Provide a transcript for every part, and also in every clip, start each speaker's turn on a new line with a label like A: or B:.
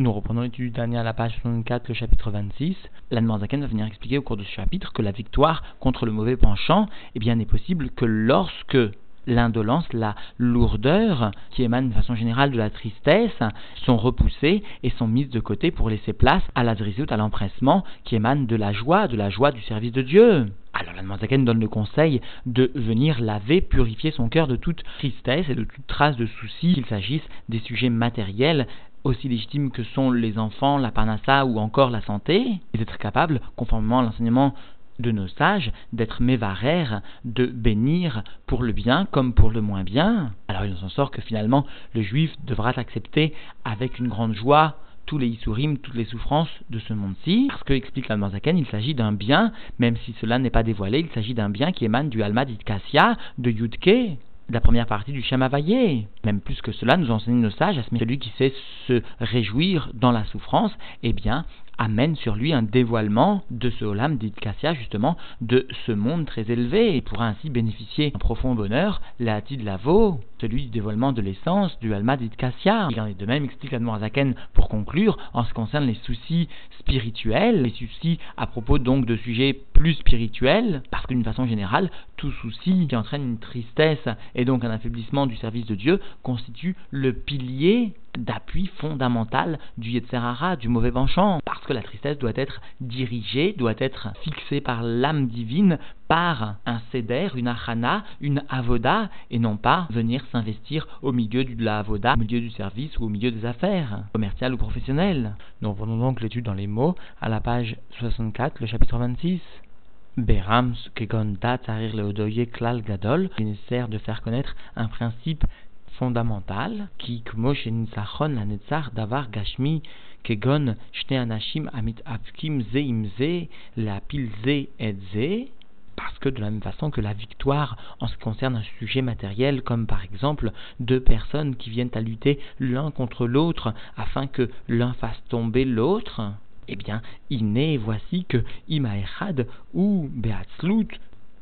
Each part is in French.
A: Nous reprenons l'étude du dernier à la page 64, le chapitre 26. L'Anne va venir expliquer au cours de ce chapitre que la victoire contre le mauvais penchant eh bien, n'est possible que lorsque l'indolence, la lourdeur qui émane de façon générale de la tristesse sont repoussées et sont mises de côté pour laisser place à la drisut, à l'empressement qui émane de la joie, de la joie du service de Dieu. Alors la Zaken donne le conseil de venir laver, purifier son cœur de toute tristesse et de toute trace de soucis, qu'il s'agisse des sujets matériels aussi légitimes que sont les enfants, la parnassa ou encore la santé, et d'être capable, conformément à l'enseignement de nos sages d'être mévarères, de bénir pour le bien comme pour le moins bien. Alors il en sort que finalement le juif devra accepter avec une grande joie tous les isurim, toutes les souffrances de ce monde-ci, parce que, explique la Zaken, il s'agit d'un bien, même si cela n'est pas dévoilé, il s'agit d'un bien qui émane du Alma d'Itkassia, de Yudke, la première partie du Shem Même plus que cela, nous enseignent nos sages, à celui qui sait se réjouir dans la souffrance, eh bien, amène sur lui un dévoilement de ce Olam d'Idkassia, justement, de ce monde très élevé, et pourra ainsi bénéficier d'un profond bonheur, la de celui du dévoilement de l'essence du Alma d'Idkassia. Il en est de même, explique Zaken pour conclure, en ce qui concerne les soucis spirituels, les soucis à propos donc de sujets plus spirituels, parce que d'une façon générale, tout souci qui entraîne une tristesse et donc un affaiblissement du service de Dieu constitue le pilier d'appui fondamental du Yetzerara, du mauvais penchant, parce que la tristesse doit être dirigée, doit être fixée par l'âme divine, par un céder, une achana, une avoda, et non pas venir s'investir au milieu de la avoda, au milieu du service ou au milieu des affaires, commerciales ou professionnelles. Nous reprenons donc l'étude dans les mots à la page 64, le chapitre 26. Berams kegon tarir leodoye klal gadol, il est nécessaire de faire connaître un principe fondamental qui davar gashmi kegon amit apkim lapil ze et parce que de la même façon que la victoire en ce qui concerne un sujet matériel, comme par exemple deux personnes qui viennent à lutter l'un contre l'autre afin que l'un fasse tomber l'autre, eh bien, il n'est voici que Imaechad ou Beatzlut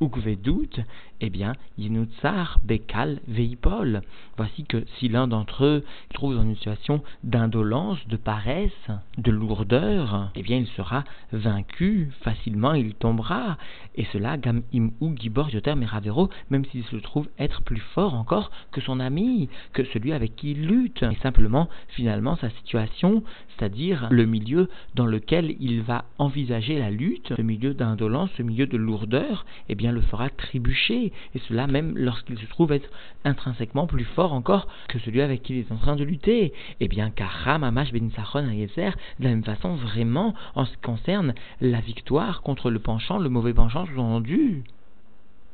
A: ou doute, eh bien, Yinutsar, Bekal, Veipol. Voici que si l'un d'entre eux trouve dans une situation d'indolence, de paresse, de lourdeur, eh bien, il sera vaincu facilement, il tombera. Et cela, Gam Im ou Gibor Yoter Meravero, même s'il se trouve être plus fort encore que son ami, que celui avec qui il lutte. Et simplement, finalement, sa situation, c'est-à-dire le milieu dans lequel il va envisager la lutte, ce milieu d'indolence, ce milieu de lourdeur, eh bien, le fera trébucher, et cela même lorsqu'il se trouve être intrinsèquement plus fort encore que celui avec qui il est en train de lutter. Et eh bien, Karam, Amash, Ben Ayezer, de la même façon, vraiment, en ce qui concerne la victoire contre le penchant, le mauvais penchant sous-entendu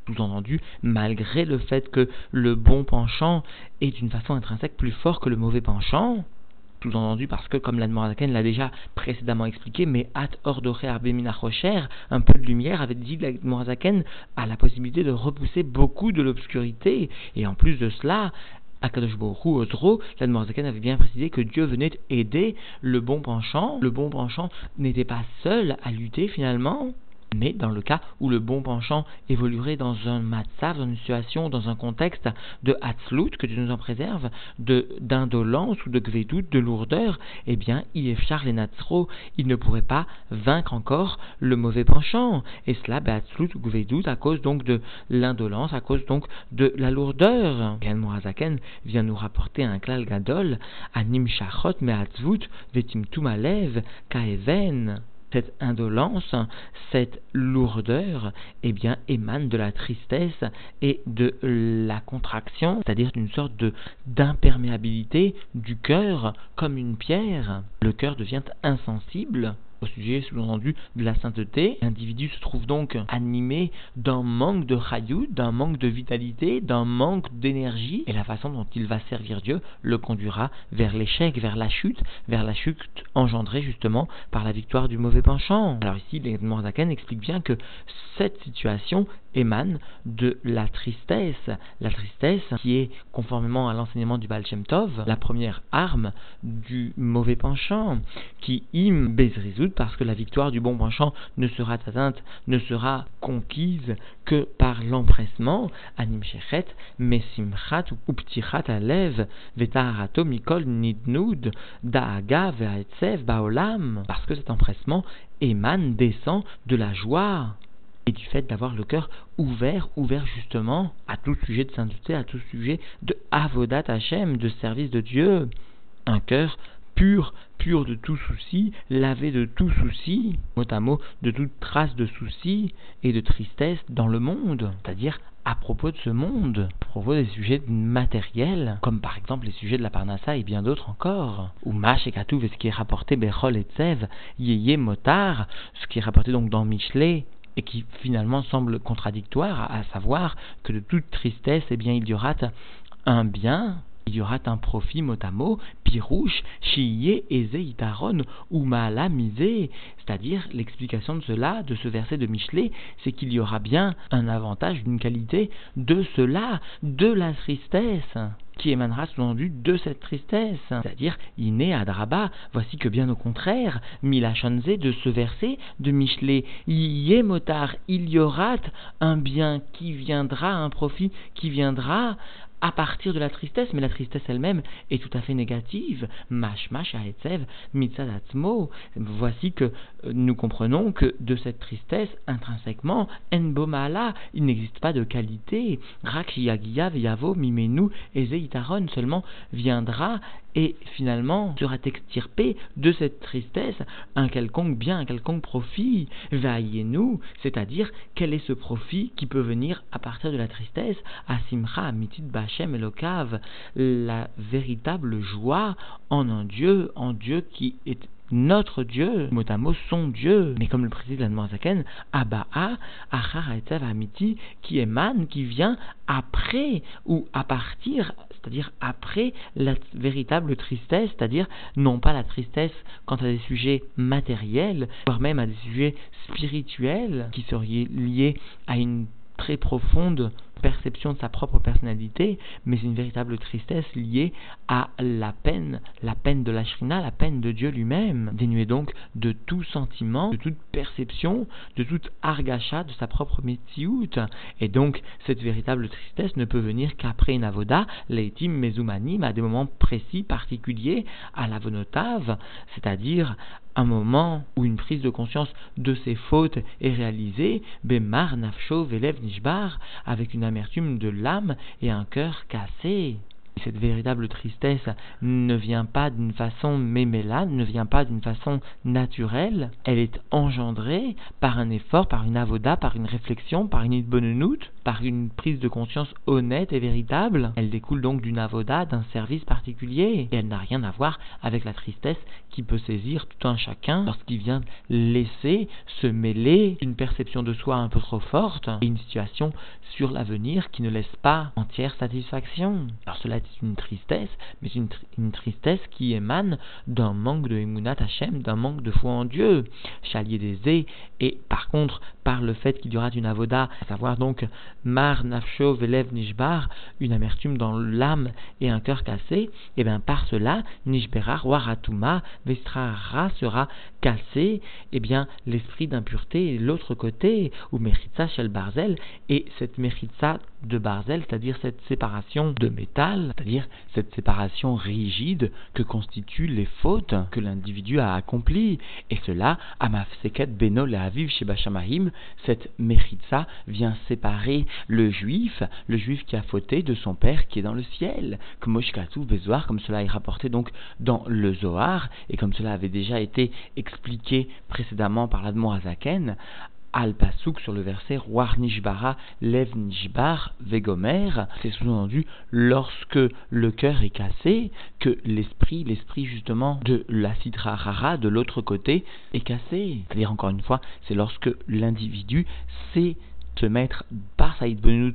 A: sous-entendu, malgré le fait que le bon penchant est d'une façon intrinsèque plus fort que le mauvais penchant, sous-entendu parce que, comme l'Admorazaken l'a déjà précédemment expliqué, mais at ordoré rocher, un peu de lumière avait dit l'Admorazaken a la possibilité de repousser beaucoup de l'obscurité. Et en plus de cela, Akadosh Borou Ozro, l'Admorazaken avait bien précisé que Dieu venait aider le bon penchant. Le bon penchant n'était pas seul à lutter finalement. Mais dans le cas où le bon penchant évoluerait dans un matzav, dans une situation, dans un contexte de hatzlut, que Dieu nous en préserve, de d'indolence ou de gvedut, de lourdeur, eh bien, il est char les il ne pourrait pas vaincre encore le mauvais penchant. Et cela, hatzlut ou gvedut, à cause donc de l'indolence, à cause donc de la lourdeur. Gan Morazaken vient nous rapporter un klal gadol, anim shachot me vetim tumalev kaeven cette indolence, cette lourdeur, eh bien, émane de la tristesse et de la contraction, c'est-à-dire d'une sorte de d'imperméabilité du cœur comme une pierre. Le cœur devient insensible au sujet sous-entendu de la sainteté. L'individu se trouve donc animé d'un manque de rayout, d'un manque de vitalité, d'un manque d'énergie, et la façon dont il va servir Dieu le conduira vers l'échec, vers la chute, vers la chute engendrée justement par la victoire du mauvais penchant. Alors ici, les Morzaken explique bien que cette situation émane de la tristesse. La tristesse qui est, conformément à l'enseignement du Baal la première arme du mauvais penchant, qui im parce que la victoire du bon penchant ne sera atteinte, ne sera conquise que par l'empressement, anim shechet, mesimchat ou ptichat alev, vetaharato mikol nidnud, daaga ve'aetsev baolam, parce que cet empressement émane, descend de la joie et du fait d'avoir le cœur ouvert, ouvert justement à tout sujet de sainteté, à tout sujet de avodat Hashem, de service de Dieu. Un cœur pur, pur de tout souci, lavé de tout souci, mot à mot, de toute trace de souci et de tristesse dans le monde, c'est-à-dire à propos de ce monde, à propos des sujets matériels, comme par exemple les sujets de la Parnassa et bien d'autres encore. Ou Mash et Katouv, ce qui est rapporté Bechol et Tsev, Yeye Motar, ce qui est rapporté donc dans Michelet, et qui finalement semble contradictoire, à savoir que de toute tristesse, eh bien, il y aura un bien, il y aura un profit mot à mot, pirouche, chiye, eze, itaron, ou maala, C'est-à-dire, l'explication de cela, de ce verset de Michelet, c'est qu'il y aura bien un avantage, une qualité de cela, de la tristesse qui émanera sous-entendu de cette tristesse. C'est-à-dire, iné adraba, voici que bien au contraire, milachanze de ce verset de Michelet, motar, il y aura un bien qui viendra, un profit qui viendra à partir de la tristesse, mais la tristesse elle-même est tout à fait négative. Mash mash aetzev mitzadatzmo. Voici que euh, nous comprenons que de cette tristesse, intrinsèquement, enbomala, il n'existe pas de qualité. Rak yavo mimenu ezeitaron seulement viendra et finalement sera extirpé de cette tristesse un quelconque bien, un quelconque profit. Vaillez-nous, c'est-à-dire quel est ce profit qui peut venir à partir de la tristesse? Asimcha amitit bachem elokav, la véritable joie en un Dieu, en Dieu qui est notre Dieu, mot à mot son Dieu. Mais comme le précise la Zaken, Aba'a, Achar Amiti, qui émane, qui vient après ou à partir, c'est-à-dire après la véritable tristesse, c'est-à-dire non pas la tristesse quant à des sujets matériels, voire même à des sujets spirituels qui seraient liés à une très profonde perception de sa propre personnalité, mais une véritable tristesse liée à la peine, la peine de la shrina, la peine de Dieu lui-même, dénuée donc de tout sentiment, de toute perception, de toute argacha de sa propre métiout. Et donc, cette véritable tristesse ne peut venir qu'après une avoda, mezumanim, à des moments précis, particuliers, à la vonotave, c'est-à-dire un moment où une prise de conscience de ses fautes est réalisée, Bemar Nafsho Velev Nishbar, avec une amertume de l'âme et un cœur cassé. Cette véritable tristesse ne vient pas d'une façon mémélade, ne vient pas d'une façon naturelle, elle est engendrée par un effort, par une avoda, par une réflexion, par une idbonenout, par une prise de conscience honnête et véritable. Elle découle donc d'une avoda, d'un service particulier, et elle n'a rien à voir avec la tristesse qui peut saisir tout un chacun lorsqu'il vient laisser se mêler une perception de soi un peu trop forte et une situation sur l'avenir qui ne laisse pas entière satisfaction. Alors cela est une tristesse, mais une, une tristesse qui émane d'un manque de Emunat Hashem, d'un manque de foi en Dieu, chalier des et par contre, par le fait qu'il y aura une avoda, à savoir donc mar nafsho velev nishbar, une amertume dans l'âme et un cœur cassé, et eh bien par cela, nishbera waratuma vestrara sera cassé, et eh bien l'esprit d'impureté l'autre côté, ou meritza shel barzel, et cette meritza de barzel, c'est-à-dire cette séparation de métal, c'est-à-dire cette séparation rigide que constituent les fautes que l'individu a accomplies, et cela, amafseket benol aviv sheba cette meritza vient séparer le juif, le juif qui a fauté de son père qui est dans le ciel, comme comme cela est rapporté donc dans le Zohar, et comme cela avait déjà été expliqué précédemment par l'Admor Azaken, al pasuk sur le verset Roar Nishbara Lev Nishbar Vegomer, c'est sous-entendu lorsque le cœur est cassé, que l'esprit, l'esprit justement de la Sidra Rara de l'autre côté est cassé. C'est-à-dire encore une fois, c'est lorsque l'individu sait se mettre par sa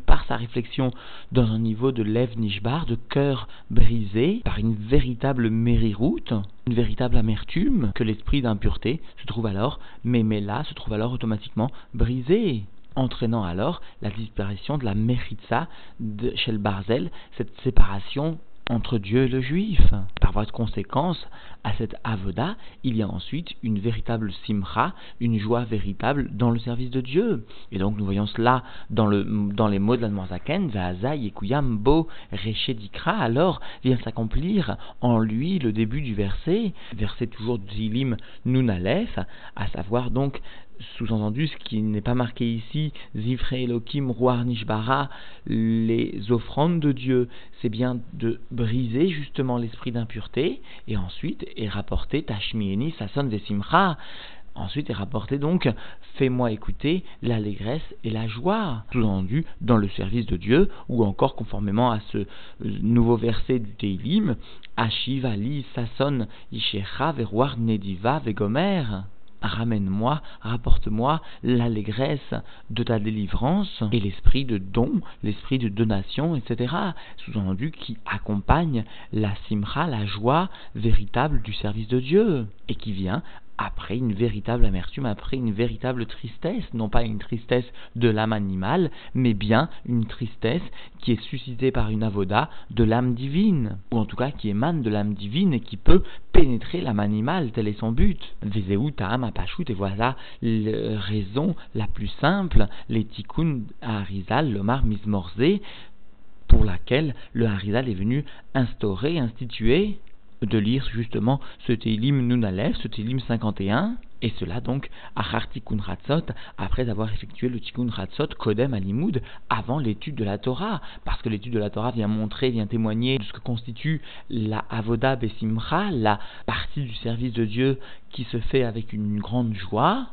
A: par sa réflexion, dans un niveau de lève nishbar, de cœur brisé, par une véritable mériroute, une véritable amertume, que l'esprit d'impureté se trouve alors, mais, mais là, se trouve alors automatiquement brisé. entraînant alors la disparition de la Meritza de Shel Barzel, cette séparation entre Dieu et le juif. Par voie de conséquence, à cette avoda, il y a ensuite une véritable simcha, une joie véritable dans le service de Dieu. Et donc nous voyons cela dans, le, dans les mots de la Zaken, Vahaza Yekuyam Bo Dikra, alors vient s'accomplir en lui le début du verset, verset toujours d'Ilim Nunalef, à savoir donc sous-entendu, ce qui n'est pas marqué ici, Zifre Elohim, Roi Nishbara, les offrandes de Dieu, c'est bien de briser justement l'esprit d'impureté, et ensuite est rapporté Tashmieni, Sasson Vesimcha. Ensuite est rapporté donc Fais-moi écouter l'allégresse et la joie, sous-entendu dans le service de Dieu, ou encore conformément à ce euh, nouveau verset du Teilim, Ashivali Sasson Ishecha Veroar Nediva Vegomer ramène-moi, rapporte-moi l'allégresse de ta délivrance et l'esprit de don, l'esprit de donation, etc. Sous-entendu qui accompagne la simra, la joie véritable du service de Dieu et qui vient après une véritable amertume, après une véritable tristesse, non pas une tristesse de l'âme animale, mais bien une tristesse qui est suscitée par une avoda de l'âme divine, ou en tout cas qui émane de l'âme divine et qui peut pénétrer l'âme animale, tel est son but. Vezeu ta'am apashut, et voilà la raison la plus simple, les tikkun Harizal, l'omar mismorze, pour laquelle le Harizal est venu instaurer, instituer de lire justement ce Teilim Nunalef, ce Teilim 51, et cela donc à Hartikun Ratzot, après avoir effectué le Tikkun Ratzot Kodem Alimoud, avant l'étude de la Torah, parce que l'étude de la Torah vient montrer, vient témoigner de ce que constitue la Avoda Besimcha, la partie du service de Dieu qui se fait avec une grande joie,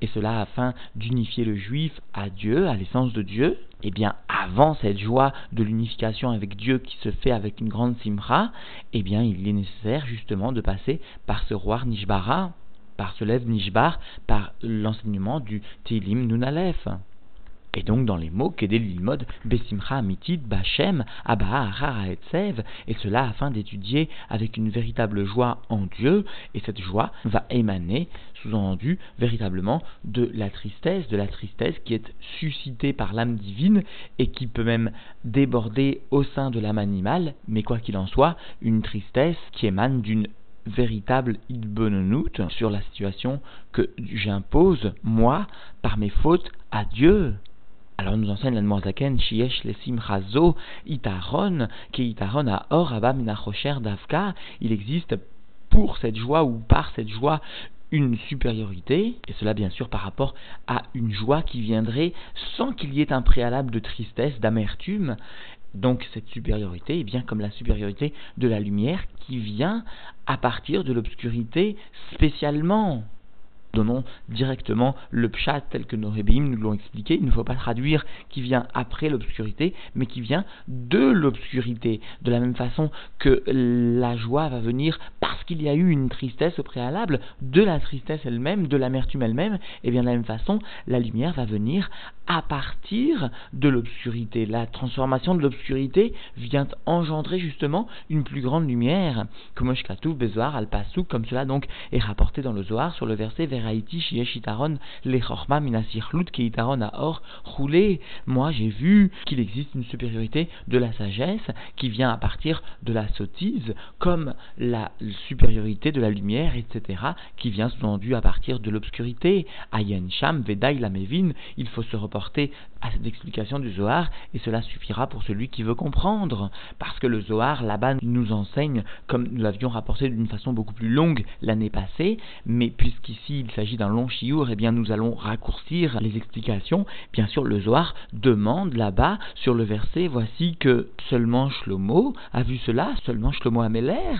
A: et cela afin d'unifier le juif à Dieu, à l'essence de Dieu, eh bien, avant cette joie de l'unification avec Dieu qui se fait avec une grande simra, eh bien, il est nécessaire justement de passer par ce roi Nishbara, par ce lève Nishbar, par l'enseignement du Tilim Nunalef. Et donc dans les mots Kedel Lilmod, Besimcha Amitit, Bachem, Abba Etsev, et cela afin d'étudier avec une véritable joie en Dieu, et cette joie va émaner, sous-entendu, véritablement de la tristesse, de la tristesse qui est suscitée par l'âme divine et qui peut même déborder au sein de l'âme animale, mais quoi qu'il en soit, une tristesse qui émane d'une véritable idbonenout sur la situation que j'impose, moi, par mes fautes, à Dieu. Alors nous enseigne l'Admorzaken, Shiesh Lesim Chazo, Itaron, qui Itaron a Or Abba Davka, il existe pour cette joie ou par cette joie une supériorité, et cela bien sûr par rapport à une joie qui viendrait sans qu'il y ait un préalable de tristesse, d'amertume. Donc cette supériorité est bien comme la supériorité de la lumière qui vient à partir de l'obscurité spécialement donnons directement le pshat tel que nos rébéim nous l'ont expliqué. Il ne faut pas traduire qui vient après l'obscurité, mais qui vient de l'obscurité. De la même façon que la joie va venir parce qu'il y a eu une tristesse au préalable, de la tristesse elle-même, de l'amertume elle-même, et eh bien de la même façon, la lumière va venir à partir de l'obscurité. La transformation de l'obscurité vient engendrer justement une plus grande lumière. Comme cela donc est rapporté dans le Zohar sur le verset vers Haïti, Shieshitaron, les Chorma, Minasirlut, Keitaron, Or, roulé. Moi, j'ai vu qu'il existe une supériorité de la sagesse qui vient à partir de la sottise, comme la supériorité de la lumière, etc., qui vient sous-entendu à partir de l'obscurité. Ayen Sham, Vedaï, Lamevin, il faut se reporter à cette explication du Zohar, et cela suffira pour celui qui veut comprendre. Parce que le Zohar, là-bas, nous enseigne, comme nous l'avions rapporté d'une façon beaucoup plus longue l'année passée, mais puisqu'ici il s'agit d'un long chiour, eh bien nous allons raccourcir les explications. Bien sûr, le Zohar demande là-bas sur le verset, voici que seulement Shlomo a vu cela, seulement Shlomo Ameler.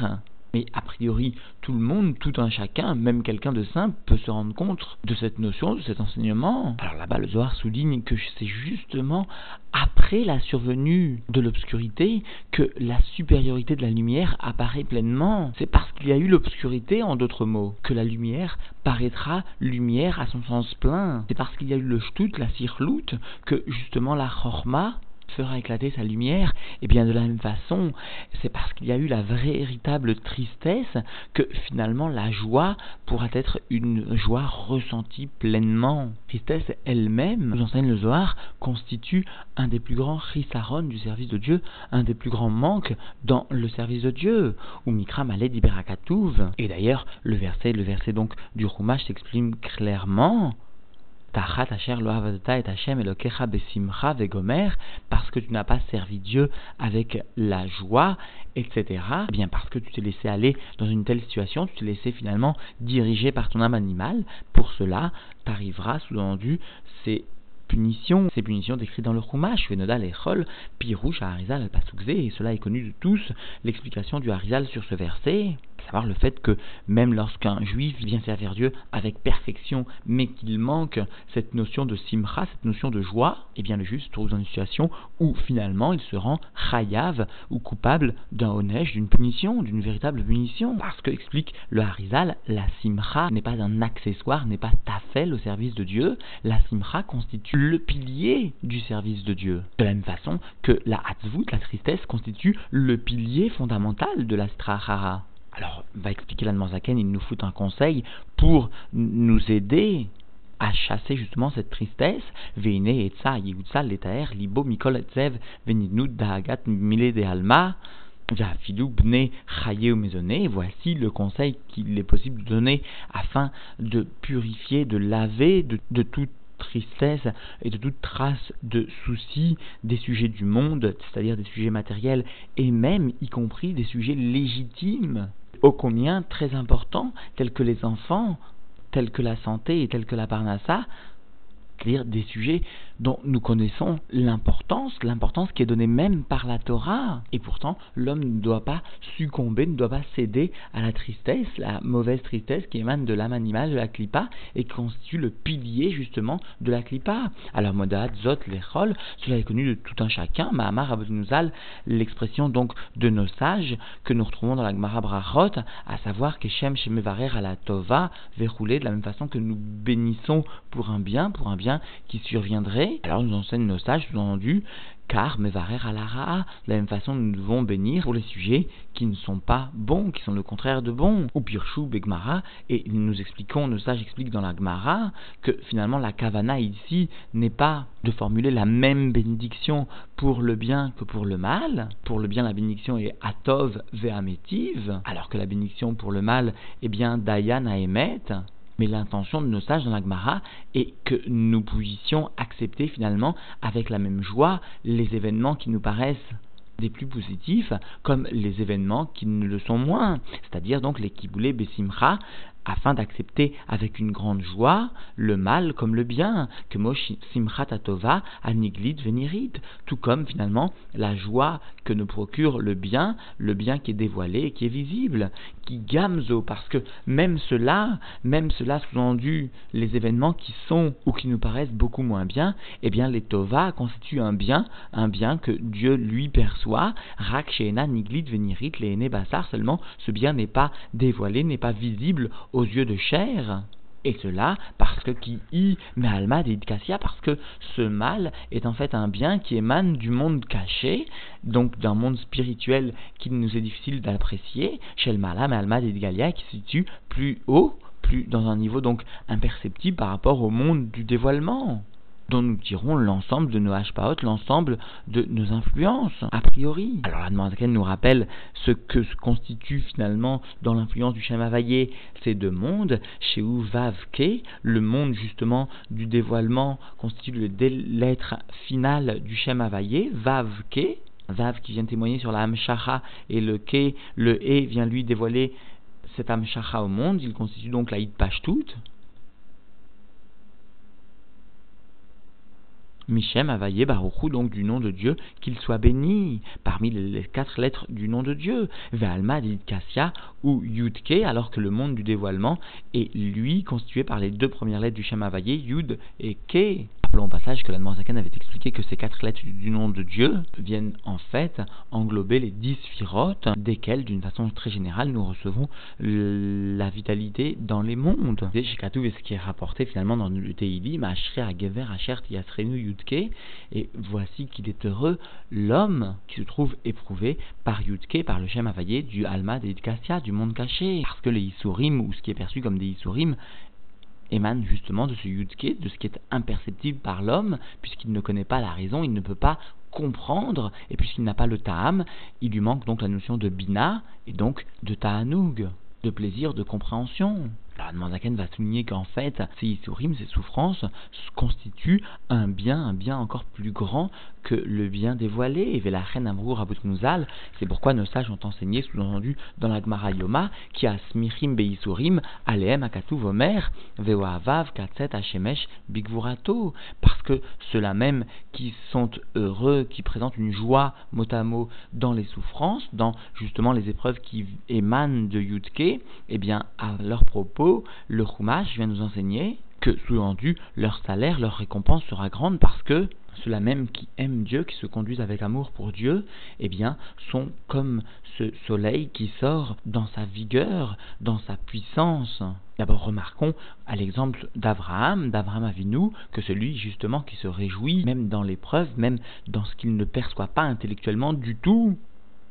A: Mais a priori, tout le monde, tout un chacun, même quelqu'un de simple, peut se rendre compte de cette notion, de cet enseignement. Alors là-bas, le Zohar souligne que c'est justement après la survenue de l'obscurité que la supériorité de la lumière apparaît pleinement. C'est parce qu'il y a eu l'obscurité, en d'autres mots, que la lumière paraîtra lumière à son sens plein. C'est parce qu'il y a eu le shtut, la sirlout, que justement la chorma fera éclater sa lumière, et eh bien de la même façon, c'est parce qu'il y a eu la véritable tristesse que finalement la joie pourra être une joie ressentie pleinement. Tristesse elle-même, nous enseigne le Zohar, constitue un des plus grands chisaron du service de Dieu, un des plus grands manques dans le service de Dieu, ou Mikra Malé d'Iberakatouv. Et d'ailleurs, le verset, le verset donc du Rumash s'exprime clairement parce que tu n'as pas servi Dieu avec la joie, etc. Eh bien parce que tu t'es laissé aller dans une telle situation, tu t'es laissé finalement diriger par ton âme animale. Pour cela, t'arriveras sous-entendu ces punitions, ces punitions décrites dans le Chumash, Venodal et Chol, Pirouche à al et cela est connu de tous, l'explication du Harizal sur ce verset savoir le fait que même lorsqu'un juif vient servir Dieu avec perfection, mais qu'il manque cette notion de simcha, cette notion de joie, eh bien le juif se trouve dans une situation où finalement il se rend chayav ou coupable d'un onesh, d'une punition, d'une véritable punition. Parce que, explique le Harizal, la simcha n'est pas un accessoire, n'est pas tafel au service de Dieu. La simcha constitue le pilier du service de Dieu. De la même façon que la hatzvut, la tristesse, constitue le pilier fondamental de la strahara. Alors, va expliquer la Zaken, il nous fout un conseil pour nous aider à chasser justement cette tristesse. Letaer libo mikol etzev dahagat de alma. Voici le conseil qu'il est possible de donner afin de purifier, de laver de, de toute tristesse et de toute trace de soucis des sujets du monde, c'est-à-dire des sujets matériels et même y compris des sujets légitimes combien très importants, tels que les enfants, tels que la santé et tels que la parnassa, c'est-à-dire des sujets dont nous connaissons l'importance, l'importance qui est donnée même par la Torah. Et pourtant, l'homme ne doit pas succomber, ne doit pas céder à la tristesse, la mauvaise tristesse qui émane de l'âme animale, de la clipa, et qui constitue le pilier justement de la clipa. Alors, Modat, Zot, Lechol, cela est connu de tout un chacun. Mahamar Abunuzal, l'expression donc de nos sages que nous retrouvons dans la Gemara Brachot, à savoir que Shem Shemevarer à la Tova, verroulé de la même façon que nous bénissons pour un bien, pour un bien qui surviendrait alors nous enseignent nos sages, sous-entendu, car mevarer la de la même façon nous devons bénir pour les sujets qui ne sont pas bons, qui sont le contraire de bons, ou Pirshu Begmara, et nous expliquons, nos sages expliquent dans la Gemara que finalement la kavana ici n'est pas de formuler la même bénédiction pour le bien que pour le mal. Pour le bien, la bénédiction est Atov Ve'ametiv, alors que la bénédiction pour le mal est bien Dayan Aemet. Mais l'intention de nos sages dans la est que nous puissions accepter finalement avec la même joie les événements qui nous paraissent des plus positifs comme les événements qui ne le sont moins, c'est-à-dire donc les kiboulé besimcha afin d'accepter avec une grande joie le mal comme le bien, que Mosh Simchat Atova Aniglid Venirit, tout comme finalement la joie que nous procure le bien, le bien qui est dévoilé et qui est visible, qui gamzo, parce que même cela, même cela sous-entendu, les événements qui sont ou qui nous paraissent beaucoup moins bien, eh bien les Tova constituent un bien, un bien que Dieu lui perçoit, Rak Niglid Venirit Lehene Basar, seulement ce bien n'est pas dévoilé, n'est pas visible aux yeux de chair. Et cela parce que qui mais alma parce que ce mal est en fait un bien qui émane du monde caché, donc d'un monde spirituel qui nous est difficile d'apprécier, chez le mala mais alma galia qui se situe plus haut, plus dans un niveau donc imperceptible par rapport au monde du dévoilement dont nous tirons l'ensemble de nos hashpaot, l'ensemble de nos influences, a priori. Alors la demande nous rappelle ce que se constitue finalement dans l'influence du Shem Havayé ces deux mondes, chez où Vavke, le monde justement du dévoilement, constitue le l'être final du Shem Havayé, Vavke, Vav qui vient témoigner sur la Hamshacha, et le Ke, le E vient lui dévoiler cette Hamshacha au monde, il constitue donc la Pashtut, Michem Avaye Baruchou, donc du nom de Dieu, qu'il soit béni parmi les quatre lettres du nom de Dieu. Ve'alma Kassia ou Yudke, alors que le monde du dévoilement est lui constitué par les deux premières lettres du Shem Avaye, Yud et Ke. Rappelons passage que la Zaken avait expliqué que ces quatre lettres du nom de Dieu viennent en fait englober les dix sphirotes, desquelles, d'une façon très générale, nous recevons la vitalité dans les mondes. C'est ce qui est rapporté finalement dans le Teilim, Yudke, et voici qu'il est heureux l'homme qui se trouve éprouvé par Yudke, par le Shem Avayé du Alma et Kassia, du monde caché. Parce que les Isurim, ou ce qui est perçu comme des Isurim, émane justement de ce yudke, de ce qui est imperceptible par l'homme, puisqu'il ne connaît pas la raison, il ne peut pas comprendre, et puisqu'il n'a pas le ta'am, il lui manque donc la notion de bina, et donc de ta'anoug, de plaisir, de compréhension. Alors, Manzaken va souligner qu'en fait, ces isurim, ces souffrances, constituent un bien, un bien encore plus grand que le bien dévoilé. Et c'est pourquoi nos sages ont enseigné, sous-entendu dans la Gemara Yoma, qui a Smirim Beisurim, Aleem Akatu Vomer, Veoavav, Katset Hashemesh, Bigvurato. Parce que ceux-là même qui sont heureux, qui présentent une joie mot à mot dans les souffrances, dans justement les épreuves qui émanent de Yudke, eh bien, à leur propos, le Chumash vient nous enseigner que, sous-entendu, leur salaire, leur récompense sera grande parce que ceux-là même qui aiment Dieu, qui se conduisent avec amour pour Dieu, eh bien, sont comme ce soleil qui sort dans sa vigueur, dans sa puissance. D'abord, remarquons à l'exemple d'Abraham, d'Abraham Avinu, que celui justement qui se réjouit, même dans l'épreuve, même dans ce qu'il ne perçoit pas intellectuellement du tout,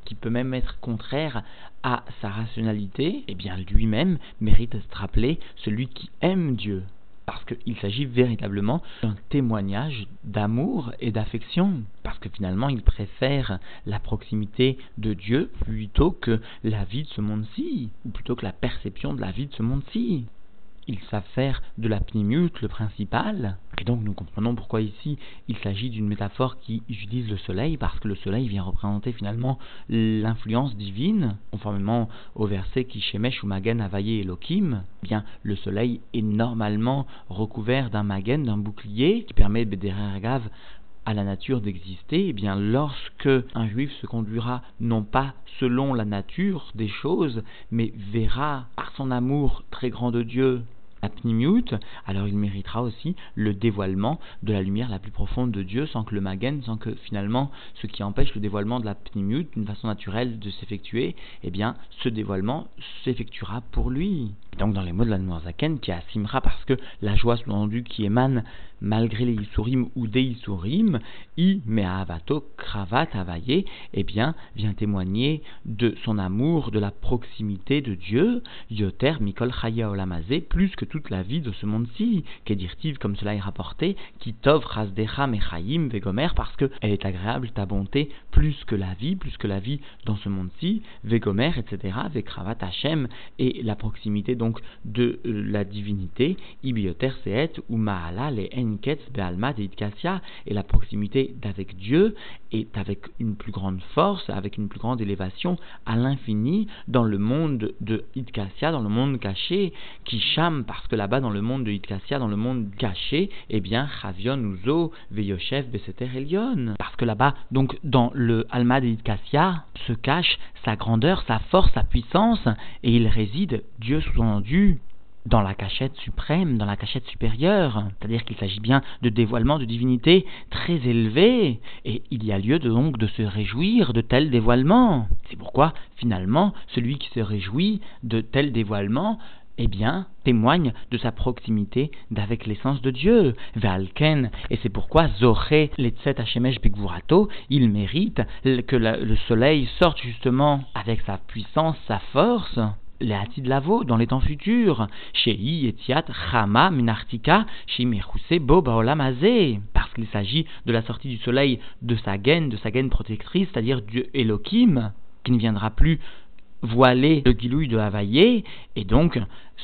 A: qui peut même être contraire à sa rationalité, eh bien lui-même mérite d'être appelé celui qui aime Dieu. Parce qu'il s'agit véritablement d'un témoignage d'amour et d'affection. Parce que finalement, il préfère la proximité de Dieu plutôt que la vie de ce monde-ci, ou plutôt que la perception de la vie de ce monde-ci il s'affaire de la pnimute, le principal. Et donc nous comprenons pourquoi ici il s'agit d'une métaphore qui utilise le soleil, parce que le soleil vient représenter finalement l'influence divine, conformément au verset qui Shemesh ou Magen Avaye Elohim. Eh bien, le soleil est normalement recouvert d'un magen, d'un bouclier, qui permet Bederagav à la nature d'exister, eh bien lorsque un juif se conduira non pas selon la nature des choses, mais verra par son amour très grand de Dieu alors il méritera aussi le dévoilement de la lumière la plus profonde de Dieu sans que le magen, sans que finalement ce qui empêche le dévoilement de la pnimiut d'une façon naturelle de s'effectuer, eh bien ce dévoilement s'effectuera pour lui. donc dans les mots de la Zaken, qui assimera parce que la joie sous qui émane malgré les Isurim ou des Isurim, i me'avato kravat avaye, eh bien, vient témoigner de son amour, de la proximité de Dieu, yoter mikol chaya olamazé, plus que toute la vie de ce monde-ci, qu'est comme cela est rapporté, qui tov rasdecha mechayim vegomer, parce que elle est agréable, ta bonté, plus que la vie, plus que la vie dans ce monde-ci, vegomer, etc., vekravat Hashem, et la proximité donc de euh, la divinité, ibioter seet ou maala les et la proximité d'avec Dieu est avec une plus grande force, avec une plus grande élévation à l'infini dans le monde de Idkassia, dans le monde caché, qui chame parce que là-bas dans le monde de Idkassia, dans le monde caché, eh bien, Chavion Uzo, Veyoshev, Beseter Elion. Parce que là-bas, donc dans le Alma de Idkassia, se cache sa grandeur, sa force, sa puissance, et il réside, Dieu sous-entendu, dans la cachette suprême, dans la cachette supérieure, c'est-à-dire qu'il s'agit bien de dévoilement de divinité très élevé, et il y a lieu donc de se réjouir de tel dévoilement. C'est pourquoi, finalement, celui qui se réjouit de tel dévoilement, eh bien, témoigne de sa proximité d'avec l'essence de Dieu, Valken, et c'est pourquoi Zoré, Letzet Hashemesh Bigvurato, il mérite que le soleil sorte justement avec sa puissance, sa force, les de Lavo dans les temps futurs, chez Etiat Chama Minartika, chez Bo Baolamazé, parce qu'il s'agit de la sortie du soleil de sa gaine, de sa gaine protectrice, c'est-à-dire Dieu Elohim, qui ne viendra plus voiler le guilouille de Havaïe, et donc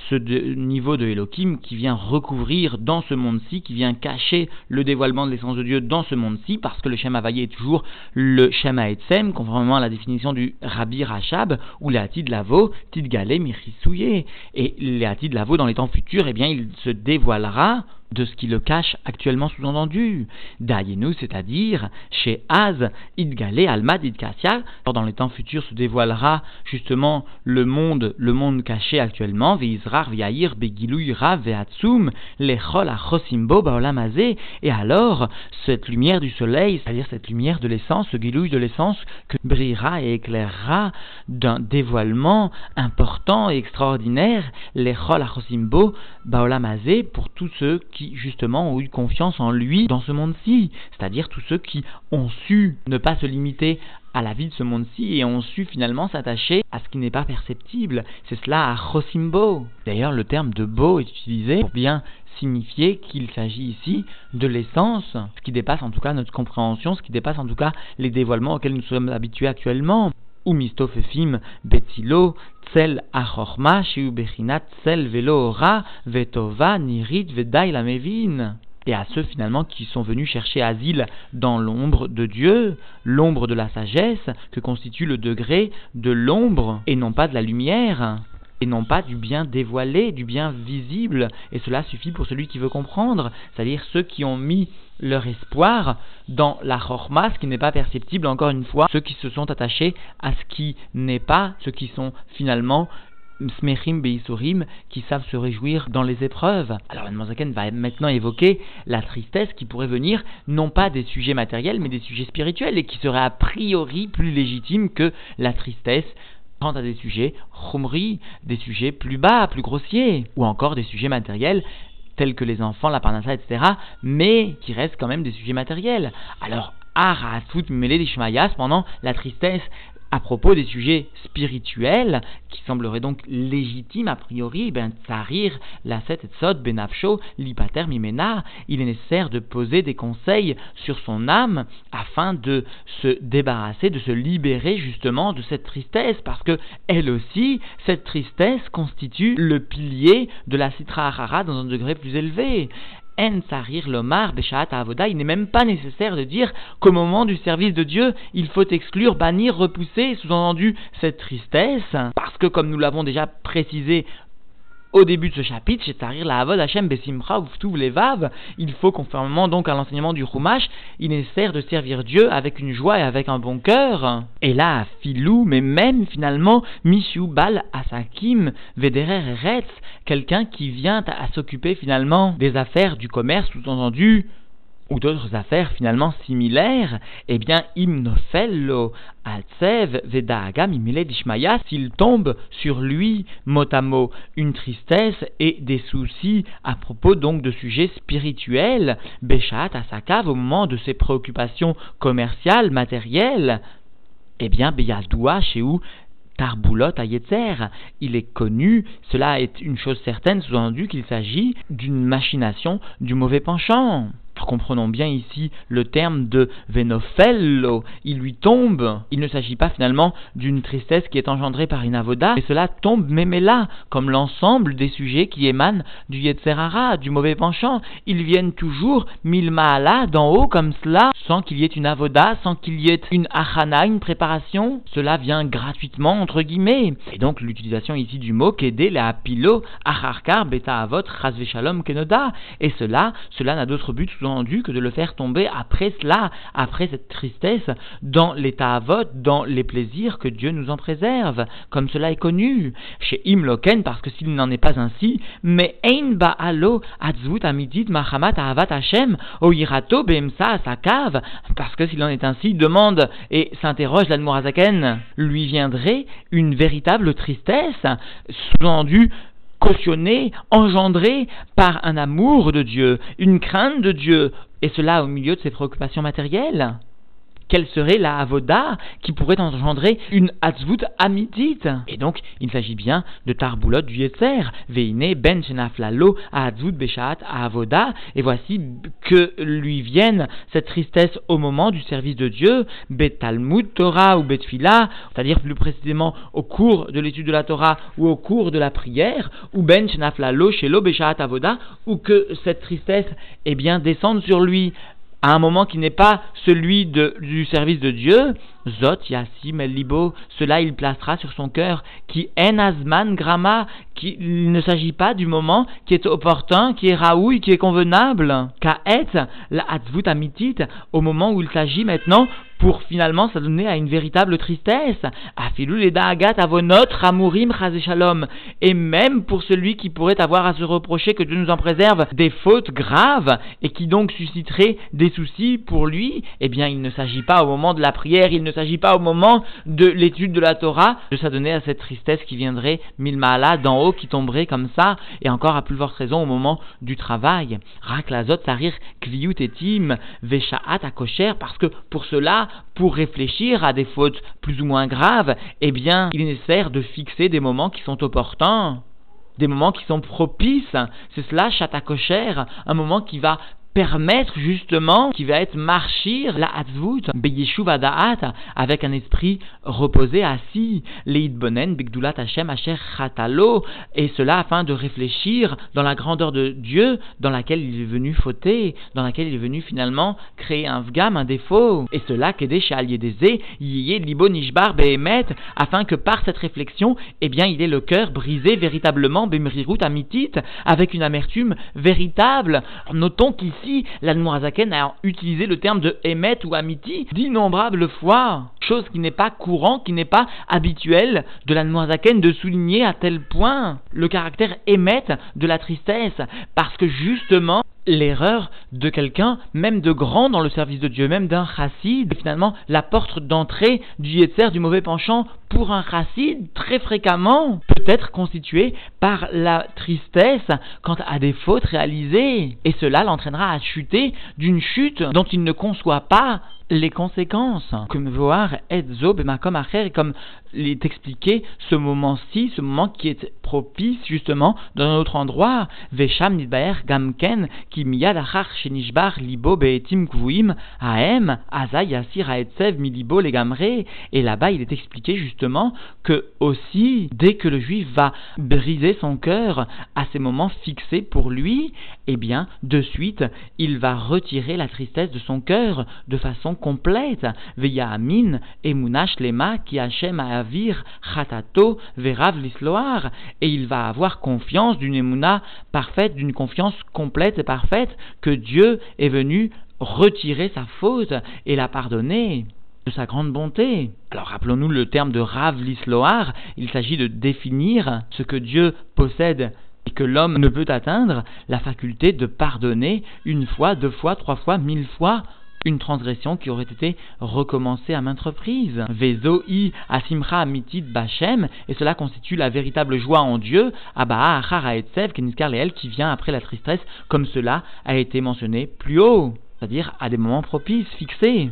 A: ce niveau de Elohim qui vient recouvrir dans ce monde-ci, qui vient cacher le dévoilement de l'essence de Dieu dans ce monde-ci, parce que le Shem Havaïe est toujours le Shem Haetzem, conformément à la définition du Rabbi Rachab, ou le Hatid Lavo, Tidgale Mirisouye. Et le Hatid Lavo, dans les temps futurs, eh bien, il se dévoilera de ce qui le cache actuellement sous-entendu. Dayenu, c'est-à-dire chez Az, Idgale, Almad, Idkassia, dans les temps futurs se dévoilera justement le monde, le monde caché actuellement, Nizrar Et alors, cette lumière du soleil, c'est-à-dire cette lumière de l'essence, ce Gilouï de l'essence, que brillera et éclairera d'un dévoilement important et extraordinaire, Lechol Achosimbo Baolamazé, pour tous ceux qui, justement, ont eu confiance en lui dans ce monde-ci, c'est-à-dire tous ceux qui ont su ne pas se limiter à la vie de ce monde-ci et ont su finalement s'attacher à ce qui n'est pas perceptible. C'est cela à Chosimbo. D'ailleurs, le terme de beau est utilisé pour bien signifier qu'il s'agit ici de l'essence, ce qui dépasse en tout cas notre compréhension, ce qui dépasse en tout cas les dévoilements auxquels nous sommes habitués actuellement. Ou mistofefim betilo tsel achorma tsel velo ora vetova nirit vedai la et à ceux finalement qui sont venus chercher asile dans l'ombre de Dieu, l'ombre de la sagesse, que constitue le degré de l'ombre et non pas de la lumière, et non pas du bien dévoilé, du bien visible, et cela suffit pour celui qui veut comprendre, c'est-à-dire ceux qui ont mis leur espoir dans la chorma, ce qui n'est pas perceptible, encore une fois, ceux qui se sont attachés à ce qui n'est pas, ceux qui sont finalement smechim beisurim, qui savent se réjouir dans les épreuves. Alors Zaken va maintenant évoquer la tristesse qui pourrait venir non pas des sujets matériels, mais des sujets spirituels, et qui serait a priori plus légitime que la tristesse quant à des sujets chumri, des sujets plus bas, plus grossiers, ou encore des sujets matériels tels que les enfants, la parnassa, etc., mais qui restent quand même des sujets matériels. Alors, Aratout mêlé pendant la tristesse à propos des sujets spirituels, qui sembleraient donc légitimes a priori, ben tsarir, la set et sod, benafsho, lipater mimena, il est nécessaire de poser des conseils sur son âme afin de se débarrasser, de se libérer justement de cette tristesse, parce que elle aussi, cette tristesse constitue le pilier de la citra harara dans un degré plus élevé. En sarir lomar avoda, il n'est même pas nécessaire de dire qu'au moment du service de Dieu, il faut exclure, bannir, repousser, sous-entendu, cette tristesse, parce que comme nous l'avons déjà précisé au début de ce chapitre, chez Tarir la Havod Hashem Besimcha les Vav, il faut, conformément donc à l'enseignement du Chumash, il est nécessaire de servir Dieu avec une joie et avec un bon cœur. Et là, Filou, mais même finalement, Mishu Bal Asakim Vederer Eretz, quelqu'un qui vient à s'occuper finalement des affaires du commerce, sous-entendu, ou d'autres affaires finalement similaires, eh bien, Imnofello Altsev Vedagam Dishmaya, s'il tombe sur lui, mot à mot, une tristesse et des soucis à propos donc de sujets spirituels, Beshat Asakav au moment de ses préoccupations commerciales, matérielles, eh bien, Beyadoua chez où Tarboulot à Yetzer. Il est connu, cela est une chose certaine, sous-entendu qu'il s'agit d'une machination du mauvais penchant comprenons bien ici le terme de venofello, il lui tombe. Il ne s'agit pas finalement d'une tristesse qui est engendrée par une avoda, mais cela tombe même là, comme l'ensemble des sujets qui émanent du Yetzerara, du mauvais penchant. Ils viennent toujours mille maala d'en haut comme cela, sans qu'il y ait une avoda, sans qu'il y ait une achana, une préparation. Cela vient gratuitement, entre guillemets. Et donc l'utilisation ici du mot kede la pilo acharkar beta avot shalom kenoda. Et cela, cela n'a d'autre but que de le faire tomber après cela, après cette tristesse, dans l'état avot, dans les plaisirs que Dieu nous en préserve, comme cela est connu. Chez Imloken, parce que s'il n'en est pas ainsi, mais ein ba'alo atzvut amidit mahamat ahavat Hashem, oirato beemsa cave parce que s'il en est ainsi, demande et s'interroge l'Admorazaken, lui viendrait une véritable tristesse, sous-entendu cautionné, engendré par un amour de Dieu, une crainte de Dieu, et cela au milieu de ses préoccupations matérielles quelle serait la avoda qui pourrait engendrer une atzvut amitit Et donc, il s'agit bien de tarboulot du yetzer, veine ben shenaflalo atzvut beshat avoda, et voici que lui vienne cette tristesse au moment du service de Dieu, betalmud Torah ou betfila, c'est-à-dire plus précisément au cours de l'étude de la Torah ou au cours de la prière, ou ben shenaflalo shelo beshat avoda, ou que cette tristesse, eh bien, descende sur lui à un moment qui n'est pas celui du service de Dieu, Zot Yassim El Libo, cela il placera sur son cœur, qui en Asman Grama, qu'il ne s'agit pas du moment qui est opportun, qui est raoui, qui est convenable, Ka'et la Hatzvut Amitit, au moment où il s'agit maintenant pour finalement s'adonner à une véritable tristesse. Et même pour celui qui pourrait avoir à se reprocher que Dieu nous en préserve des fautes graves et qui donc susciterait des soucis pour lui, eh bien il ne s'agit pas au moment de la prière, il ne s'agit pas au moment de l'étude de la Torah de s'adonner à cette tristesse qui viendrait mille malas d'en haut qui tomberait comme ça et encore à plus forte raison au moment du travail. Raklazot sarir kviyut etim veshaat akosher parce que pour cela, pour réfléchir à des fautes plus ou moins graves, eh bien il est nécessaire de fixer des moments qui sont opportuns des moments qui sont propices. C'est cela, kosher, un moment qui va permettre justement, qui va être marchir la hatzvut, beyeshuv da'at, avec un esprit reposé, assis, leid bonen, bigdulat Hashem, asher chatalo, et cela afin de réfléchir dans la grandeur de Dieu, dans laquelle il est venu fauter, dans laquelle il est venu finalement créer un vgam, un défaut, et cela qu'aider chez Aliédézé, yé libo nishbar behemet, afin que par cette réflexion, eh bien, il ait le cœur brisé véritablement, bemrirut amitit, avec une amertume véritable. Notons qu'ici, ici, l'Admorazaken a utilisé le terme de Emet ou Amiti d'innombrables fois, chose qui n'est pas courant, qui n'est pas habituel de l'Admorazaken de souligner à tel point le caractère Emet de la tristesse, parce que justement, l'erreur de quelqu'un, même de grand dans le service de Dieu, même d'un chassid, finalement la porte d'entrée du yetzer, du mauvais penchant, pour un chassid, très fréquemment, peut être constituée par la tristesse quant à des fautes réalisées. Et cela l'entraînera à chuter d'une chute dont il ne conçoit pas les conséquences. Comme voir Edzo Bemakom Acher, comme est expliqué ce moment-ci, ce moment qui est propice justement dans un autre endroit. Vesham Nidbaer Gamken, miyad achar shenishbar libo beetim kvuim aem aza yasir milibo legamre. Et là-bas, il est expliqué justement que aussi, dès que le juif va briser son cœur à ces moments fixés pour lui, eh bien, de suite, il va retirer la tristesse de son cœur de façon complète. Veya amin emunash lema ki Hashem avir chatato verav l'isloar. Et il va avoir confiance d'une emuna parfaite, d'une confiance complète et parfaite que Dieu est venu retirer sa faute et la pardonner de sa grande bonté. Alors rappelons-nous le terme de Rav l'Isloar, il s'agit de définir ce que Dieu possède et que l'homme ne peut atteindre, la faculté de pardonner une fois, deux fois, trois fois, mille fois une transgression qui aurait été recommencée à maintes reprises. Vezoi asimcha amitit bachem, et cela constitue la véritable joie en Dieu, Abaa achar etsev keniskar qui vient après la tristesse, comme cela a été mentionné plus haut, c'est-à-dire à des moments propices, fixés.